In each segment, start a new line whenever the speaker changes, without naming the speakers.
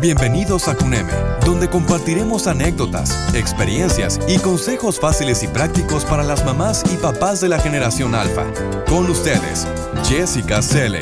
Bienvenidos a CUNEME, donde compartiremos anécdotas, experiencias y consejos fáciles y prácticos para las mamás y papás de la generación alfa. Con ustedes, Jessica Selle.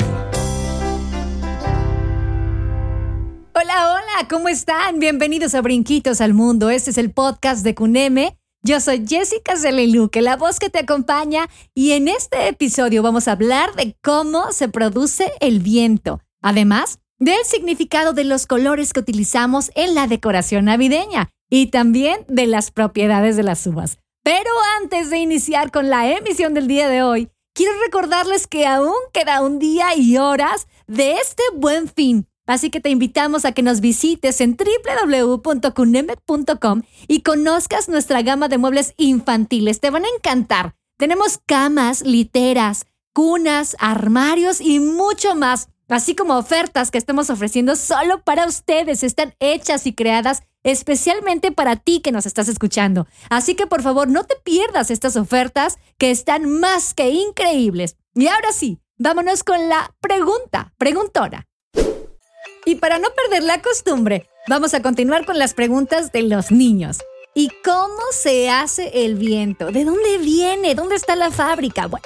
Hola, hola, ¿cómo están? Bienvenidos a Brinquitos al Mundo. Este es el podcast de CUNEME. Yo soy Jessica Luque, la voz que te acompaña, y en este episodio vamos a hablar de cómo se produce el viento. Además, del significado de los colores que utilizamos en la decoración navideña y también de las propiedades de las uvas. Pero antes de iniciar con la emisión del día de hoy, quiero recordarles que aún queda un día y horas de este buen fin. Así que te invitamos a que nos visites en www.cunemet.com y conozcas nuestra gama de muebles infantiles. Te van a encantar. Tenemos camas, literas, cunas, armarios y mucho más así como ofertas que estamos ofreciendo solo para ustedes. Están hechas y creadas especialmente para ti que nos estás escuchando. Así que por favor no te pierdas estas ofertas que están más que increíbles. Y ahora sí, vámonos con la pregunta, preguntora. Y para no perder la costumbre, vamos a continuar con las preguntas de los niños. ¿Y cómo se hace el viento? ¿De dónde viene? ¿Dónde está la fábrica? Bueno,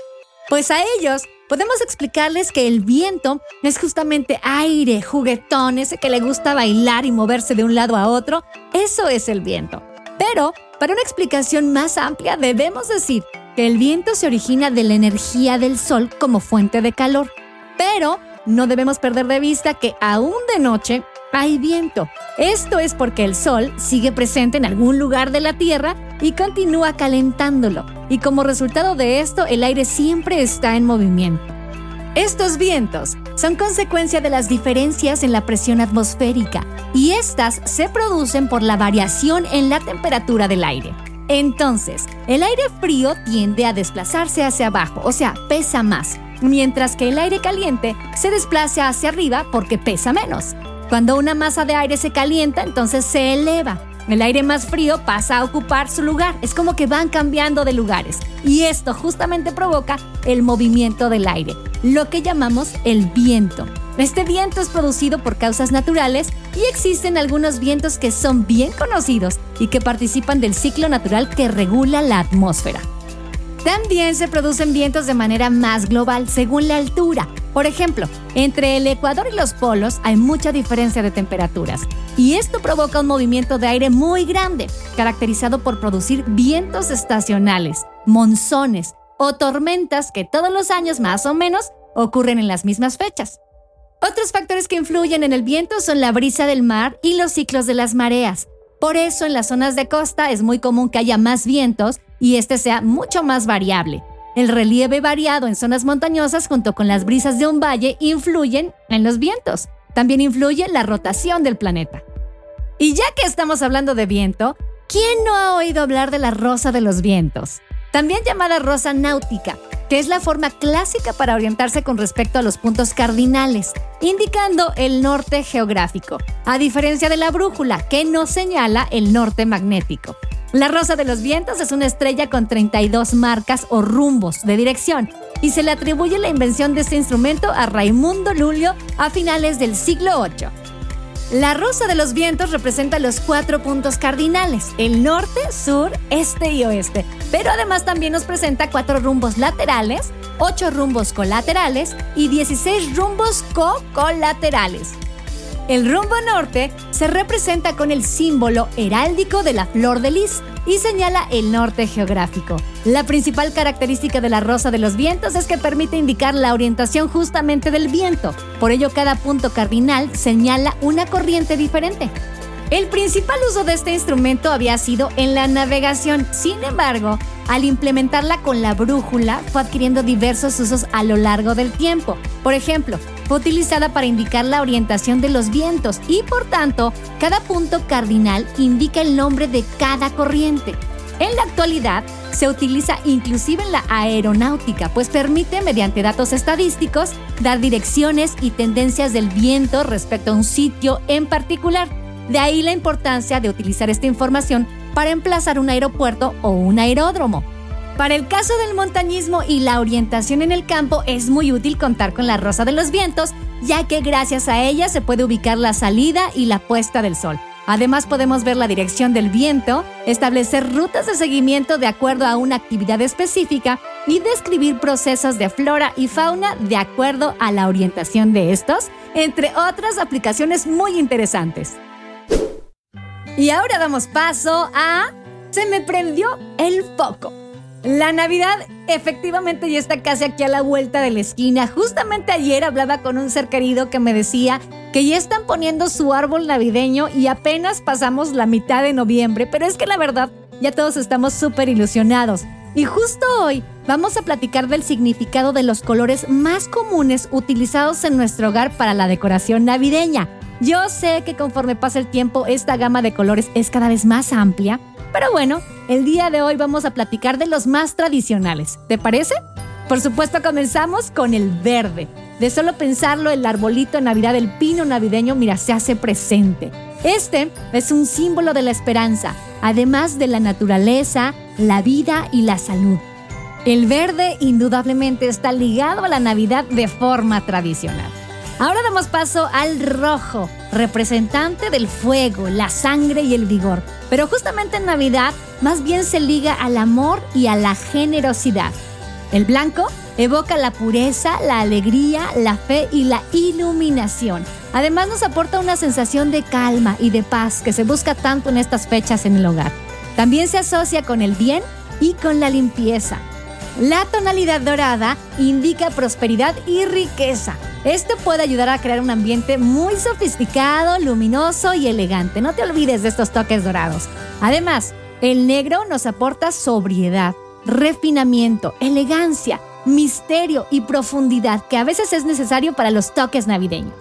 pues a ellos podemos explicarles que el viento es justamente aire, juguetón, ese que le gusta bailar y moverse de un lado a otro. Eso es el viento. Pero, para una explicación más amplia, debemos decir que el viento se origina de la energía del sol como fuente de calor. Pero no debemos perder de vista que aún de noche hay viento. Esto es porque el sol sigue presente en algún lugar de la Tierra y continúa calentándolo. Y como resultado de esto, el aire siempre está en movimiento. Estos vientos son consecuencia de las diferencias en la presión atmosférica y estas se producen por la variación en la temperatura del aire. Entonces, el aire frío tiende a desplazarse hacia abajo, o sea, pesa más, mientras que el aire caliente se desplaza hacia arriba porque pesa menos. Cuando una masa de aire se calienta, entonces se eleva. El aire más frío pasa a ocupar su lugar. Es como que van cambiando de lugares. Y esto justamente provoca el movimiento del aire, lo que llamamos el viento. Este viento es producido por causas naturales y existen algunos vientos que son bien conocidos y que participan del ciclo natural que regula la atmósfera. También se producen vientos de manera más global según la altura. Por ejemplo, entre el Ecuador y los polos hay mucha diferencia de temperaturas y esto provoca un movimiento de aire muy grande, caracterizado por producir vientos estacionales, monzones o tormentas que todos los años más o menos ocurren en las mismas fechas. Otros factores que influyen en el viento son la brisa del mar y los ciclos de las mareas. Por eso en las zonas de costa es muy común que haya más vientos y este sea mucho más variable. El relieve variado en zonas montañosas junto con las brisas de un valle influyen en los vientos. También influye la rotación del planeta. Y ya que estamos hablando de viento, ¿quién no ha oído hablar de la rosa de los vientos? También llamada rosa náutica, que es la forma clásica para orientarse con respecto a los puntos cardinales, indicando el norte geográfico, a diferencia de la brújula, que nos señala el norte magnético. La Rosa de los Vientos es una estrella con 32 marcas o rumbos de dirección y se le atribuye la invención de este instrumento a Raimundo Lulio a finales del siglo VIII. La Rosa de los Vientos representa los cuatro puntos cardinales, el norte, sur, este y oeste, pero además también nos presenta cuatro rumbos laterales, ocho rumbos colaterales y 16 rumbos co-colaterales. El rumbo norte se representa con el símbolo heráldico de la flor de lis y señala el norte geográfico. La principal característica de la rosa de los vientos es que permite indicar la orientación justamente del viento. Por ello, cada punto cardinal señala una corriente diferente. El principal uso de este instrumento había sido en la navegación, sin embargo, al implementarla con la brújula fue adquiriendo diversos usos a lo largo del tiempo. Por ejemplo, fue utilizada para indicar la orientación de los vientos y por tanto, cada punto cardinal indica el nombre de cada corriente. En la actualidad, se utiliza inclusive en la aeronáutica, pues permite, mediante datos estadísticos, dar direcciones y tendencias del viento respecto a un sitio en particular. De ahí la importancia de utilizar esta información para emplazar un aeropuerto o un aeródromo. Para el caso del montañismo y la orientación en el campo es muy útil contar con la rosa de los vientos ya que gracias a ella se puede ubicar la salida y la puesta del sol. Además podemos ver la dirección del viento, establecer rutas de seguimiento de acuerdo a una actividad específica y describir procesos de flora y fauna de acuerdo a la orientación de estos, entre otras aplicaciones muy interesantes. Y ahora damos paso a... Se me prendió el foco. La Navidad efectivamente ya está casi aquí a la vuelta de la esquina. Justamente ayer hablaba con un ser querido que me decía que ya están poniendo su árbol navideño y apenas pasamos la mitad de noviembre, pero es que la verdad ya todos estamos súper ilusionados. Y justo hoy vamos a platicar del significado de los colores más comunes utilizados en nuestro hogar para la decoración navideña. Yo sé que conforme pasa el tiempo esta gama de colores es cada vez más amplia, pero bueno, el día de hoy vamos a platicar de los más tradicionales. ¿Te parece? Por supuesto comenzamos con el verde. De solo pensarlo, el arbolito de Navidad, el pino navideño, mira, se hace presente. Este es un símbolo de la esperanza, además de la naturaleza, la vida y la salud. El verde indudablemente está ligado a la Navidad de forma tradicional. Ahora damos paso al rojo, representante del fuego, la sangre y el vigor. Pero justamente en Navidad más bien se liga al amor y a la generosidad. El blanco evoca la pureza, la alegría, la fe y la iluminación. Además nos aporta una sensación de calma y de paz que se busca tanto en estas fechas en el hogar. También se asocia con el bien y con la limpieza. La tonalidad dorada indica prosperidad y riqueza. Esto puede ayudar a crear un ambiente muy sofisticado, luminoso y elegante. No te olvides de estos toques dorados. Además, el negro nos aporta sobriedad, refinamiento, elegancia, misterio y profundidad que a veces es necesario para los toques navideños.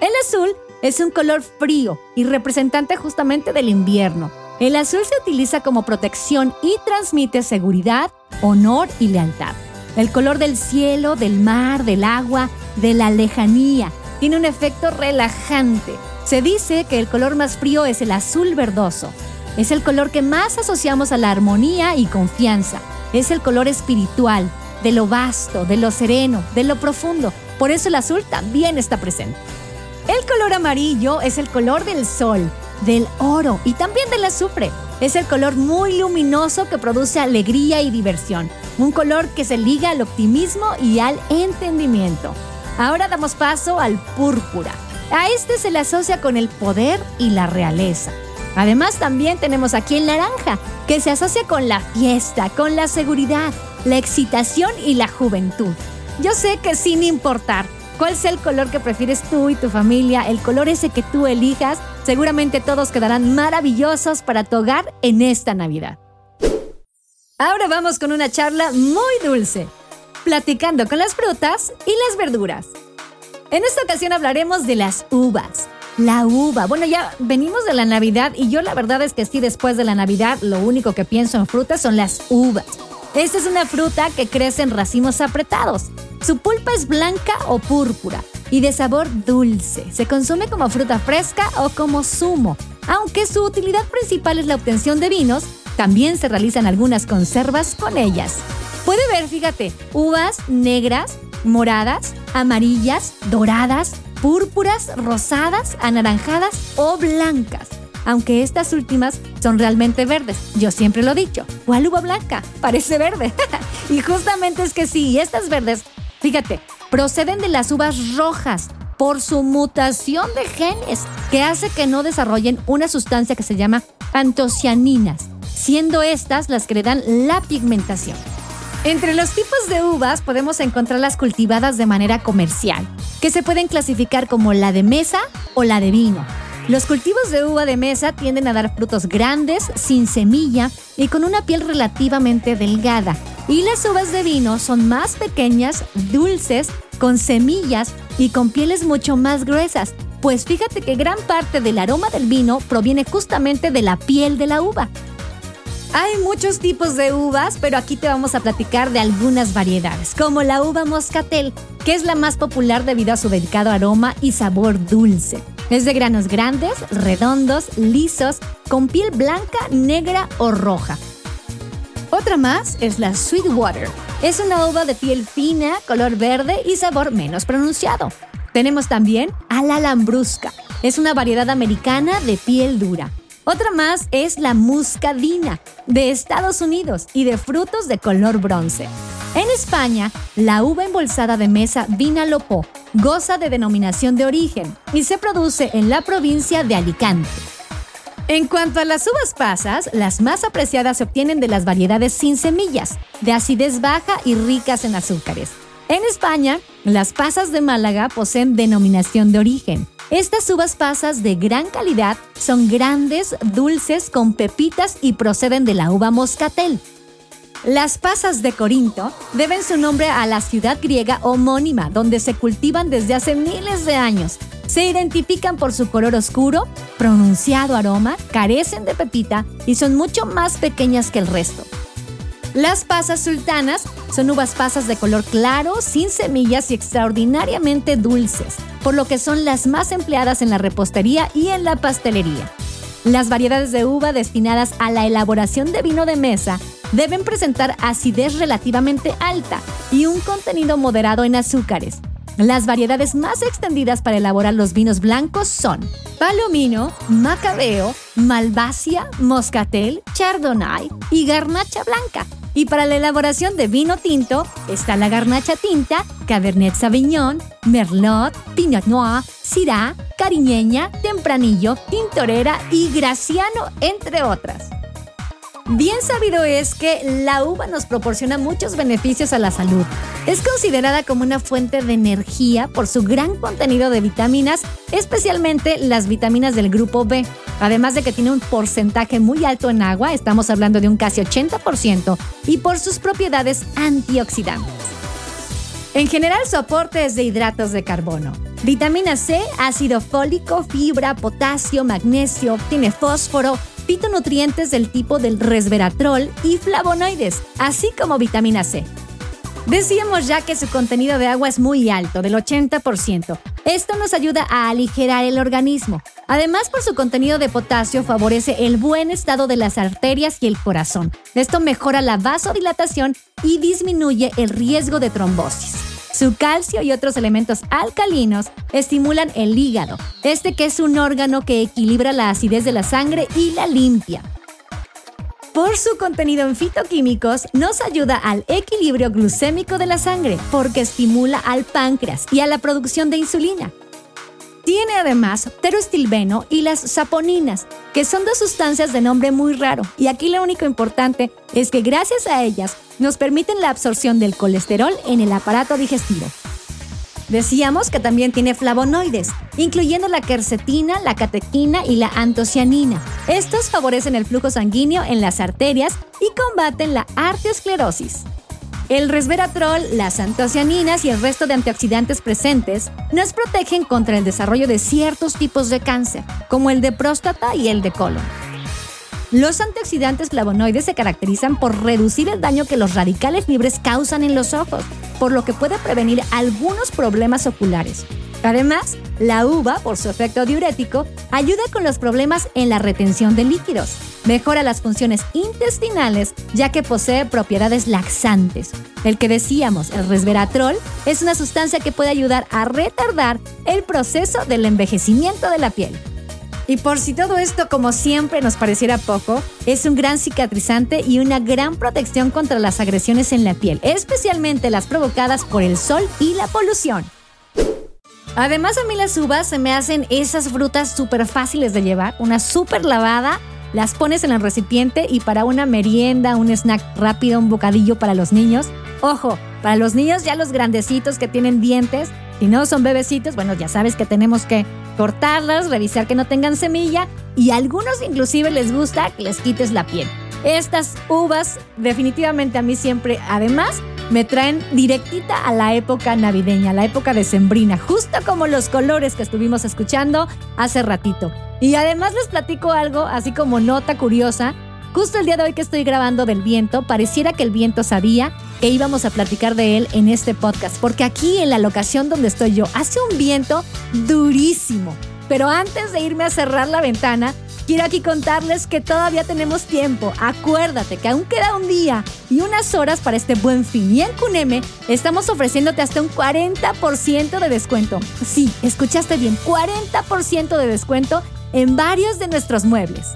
El azul es un color frío y representante justamente del invierno. El azul se utiliza como protección y transmite seguridad, honor y lealtad. El color del cielo, del mar, del agua, de la lejanía, tiene un efecto relajante. Se dice que el color más frío es el azul verdoso. Es el color que más asociamos a la armonía y confianza. Es el color espiritual, de lo vasto, de lo sereno, de lo profundo. Por eso el azul también está presente. El color amarillo es el color del sol, del oro y también del azufre. Es el color muy luminoso que produce alegría y diversión. Un color que se liga al optimismo y al entendimiento. Ahora damos paso al púrpura. A este se le asocia con el poder y la realeza. Además también tenemos aquí el naranja, que se asocia con la fiesta, con la seguridad, la excitación y la juventud. Yo sé que sin importar cuál sea el color que prefieres tú y tu familia, el color ese que tú elijas, seguramente todos quedarán maravillosos para tu hogar en esta Navidad. Ahora vamos con una charla muy dulce, platicando con las frutas y las verduras. En esta ocasión hablaremos de las uvas. La uva. Bueno, ya venimos de la Navidad y yo la verdad es que sí, después de la Navidad, lo único que pienso en frutas son las uvas. Esta es una fruta que crece en racimos apretados. Su pulpa es blanca o púrpura y de sabor dulce. Se consume como fruta fresca o como zumo. Aunque su utilidad principal es la obtención de vinos, también se realizan algunas conservas con ellas. Puede ver, fíjate, uvas negras, moradas, amarillas, doradas, púrpuras, rosadas, anaranjadas o blancas. Aunque estas últimas son realmente verdes. Yo siempre lo he dicho. ¿Cuál uva blanca? Parece verde. y justamente es que sí, estas verdes, fíjate, proceden de las uvas rojas por su mutación de genes que hace que no desarrollen una sustancia que se llama antocianinas, siendo estas las que le dan la pigmentación. Entre los tipos de uvas podemos encontrar las cultivadas de manera comercial, que se pueden clasificar como la de mesa o la de vino. Los cultivos de uva de mesa tienden a dar frutos grandes, sin semilla y con una piel relativamente delgada. Y las uvas de vino son más pequeñas, dulces, con semillas y con pieles mucho más gruesas. Pues fíjate que gran parte del aroma del vino proviene justamente de la piel de la uva. Hay muchos tipos de uvas, pero aquí te vamos a platicar de algunas variedades, como la uva moscatel, que es la más popular debido a su delicado aroma y sabor dulce. Es de granos grandes, redondos, lisos, con piel blanca, negra o roja. Otra más es la Sweetwater. Es una uva de piel fina, color verde y sabor menos pronunciado. Tenemos también a la lambrusca. Es una variedad americana de piel dura. Otra más es la muscadina, de Estados Unidos y de frutos de color bronce. En España, la uva embolsada de mesa Vinalopó goza de denominación de origen y se produce en la provincia de Alicante. En cuanto a las uvas pasas, las más apreciadas se obtienen de las variedades sin semillas, de acidez baja y ricas en azúcares. En España, las pasas de Málaga poseen denominación de origen. Estas uvas pasas de gran calidad son grandes, dulces, con pepitas y proceden de la uva moscatel. Las pasas de Corinto deben su nombre a la ciudad griega homónima, donde se cultivan desde hace miles de años. Se identifican por su color oscuro, pronunciado aroma, carecen de pepita y son mucho más pequeñas que el resto. Las pasas sultanas son uvas pasas de color claro, sin semillas y extraordinariamente dulces, por lo que son las más empleadas en la repostería y en la pastelería. Las variedades de uva destinadas a la elaboración de vino de mesa deben presentar acidez relativamente alta y un contenido moderado en azúcares. Las variedades más extendidas para elaborar los vinos blancos son Palomino, Macabeo, Malvasia, Moscatel, Chardonnay y Garnacha Blanca. Y para la elaboración de vino tinto está la garnacha tinta, Cabernet Sauvignon, Merlot, Pinot Noir, Syrah, Cariñeña, Tempranillo, Tintorera y Graciano, entre otras. Bien sabido es que la uva nos proporciona muchos beneficios a la salud. Es considerada como una fuente de energía por su gran contenido de vitaminas, especialmente las vitaminas del grupo B. Además de que tiene un porcentaje muy alto en agua, estamos hablando de un casi 80%, y por sus propiedades antioxidantes. En general su aporte es de hidratos de carbono. Vitamina C, ácido fólico, fibra, potasio, magnesio, tiene fósforo, fitonutrientes del tipo del resveratrol y flavonoides, así como vitamina C. Decíamos ya que su contenido de agua es muy alto, del 80%. Esto nos ayuda a aligerar el organismo. Además, por su contenido de potasio favorece el buen estado de las arterias y el corazón. Esto mejora la vasodilatación y disminuye el riesgo de trombosis. Su calcio y otros elementos alcalinos estimulan el hígado, este que es un órgano que equilibra la acidez de la sangre y la limpia. Por su contenido en fitoquímicos, nos ayuda al equilibrio glucémico de la sangre porque estimula al páncreas y a la producción de insulina. Tiene además pteroestilbeno y las saponinas, que son dos sustancias de nombre muy raro, y aquí lo único importante es que gracias a ellas nos permiten la absorción del colesterol en el aparato digestivo. Decíamos que también tiene flavonoides, incluyendo la quercetina, la catequina y la antocianina. Estos favorecen el flujo sanguíneo en las arterias y combaten la arteriosclerosis. El resveratrol, las antocianinas y el resto de antioxidantes presentes nos protegen contra el desarrollo de ciertos tipos de cáncer, como el de próstata y el de colon. Los antioxidantes flavonoides se caracterizan por reducir el daño que los radicales libres causan en los ojos, por lo que puede prevenir algunos problemas oculares. Además, la uva, por su efecto diurético, ayuda con los problemas en la retención de líquidos. Mejora las funciones intestinales ya que posee propiedades laxantes. El que decíamos, el resveratrol, es una sustancia que puede ayudar a retardar el proceso del envejecimiento de la piel. Y por si todo esto, como siempre, nos pareciera poco, es un gran cicatrizante y una gran protección contra las agresiones en la piel, especialmente las provocadas por el sol y la polución. Además, a mí las uvas se me hacen esas frutas súper fáciles de llevar, una súper lavada, las pones en el recipiente y para una merienda, un snack rápido, un bocadillo para los niños. Ojo, para los niños ya los grandecitos que tienen dientes, si no son bebecitos, bueno, ya sabes que tenemos que cortarlas, revisar que no tengan semilla y a algunos inclusive les gusta que les quites la piel. Estas uvas definitivamente a mí siempre, además, me traen directita a la época navideña, la época decembrina, justo como los colores que estuvimos escuchando hace ratito. Y además les platico algo, así como nota curiosa, Justo el día de hoy que estoy grabando del viento, pareciera que el viento sabía que íbamos a platicar de él en este podcast, porque aquí en la locación donde estoy yo hace un viento durísimo. Pero antes de irme a cerrar la ventana, Quiero aquí contarles que todavía tenemos tiempo. Acuérdate que aún queda un día y unas horas para este buen fin. Y en Cuneme estamos ofreciéndote hasta un 40% de descuento. Sí, escuchaste bien, 40% de descuento en varios de nuestros muebles.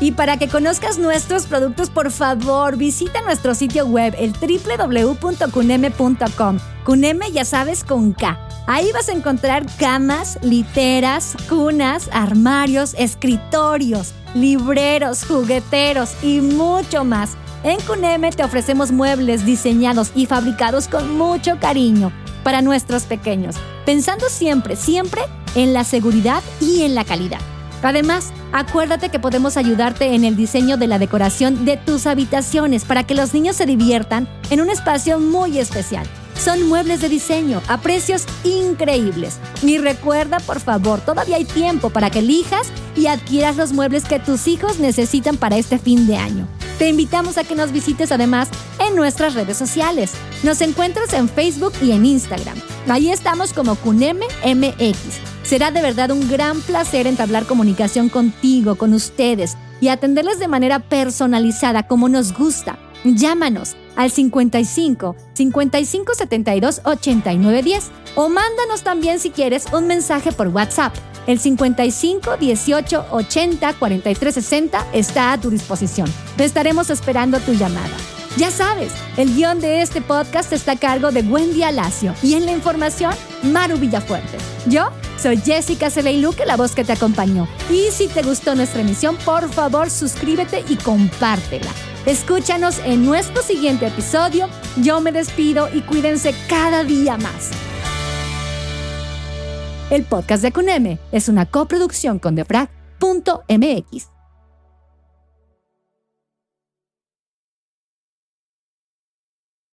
Y para que conozcas nuestros productos, por favor, visita nuestro sitio web, el www.cuneme.com. Cuneme, ya sabes, con K. Ahí vas a encontrar camas, literas, cunas, armarios, escritorios, libreros, jugueteros y mucho más. En Cuneme te ofrecemos muebles diseñados y fabricados con mucho cariño para nuestros pequeños, pensando siempre, siempre en la seguridad y en la calidad. Además, acuérdate que podemos ayudarte en el diseño de la decoración de tus habitaciones para que los niños se diviertan en un espacio muy especial. Son muebles de diseño a precios increíbles. Y recuerda, por favor, todavía hay tiempo para que elijas y adquieras los muebles que tus hijos necesitan para este fin de año. Te invitamos a que nos visites además en nuestras redes sociales. Nos encuentras en Facebook y en Instagram. Ahí estamos como CUNEME-MX. Será de verdad un gran placer entablar comunicación contigo, con ustedes y atenderles de manera personalizada como nos gusta. Llámanos al 55 55 72 89 10 o mándanos también si quieres un mensaje por WhatsApp. El 55 18 80 43 60 está a tu disposición. Te estaremos esperando tu llamada. Ya sabes, el guion de este podcast está a cargo de Wendy Alacio y en la información, Maru Villafuerte. Yo soy Jessica Celeiluque, la voz que te acompañó. Y si te gustó nuestra emisión, por favor suscríbete y compártela. Escúchanos en nuestro siguiente episodio. Yo me despido y cuídense cada día más. El podcast de Cuneme es una coproducción con Defrag.mx.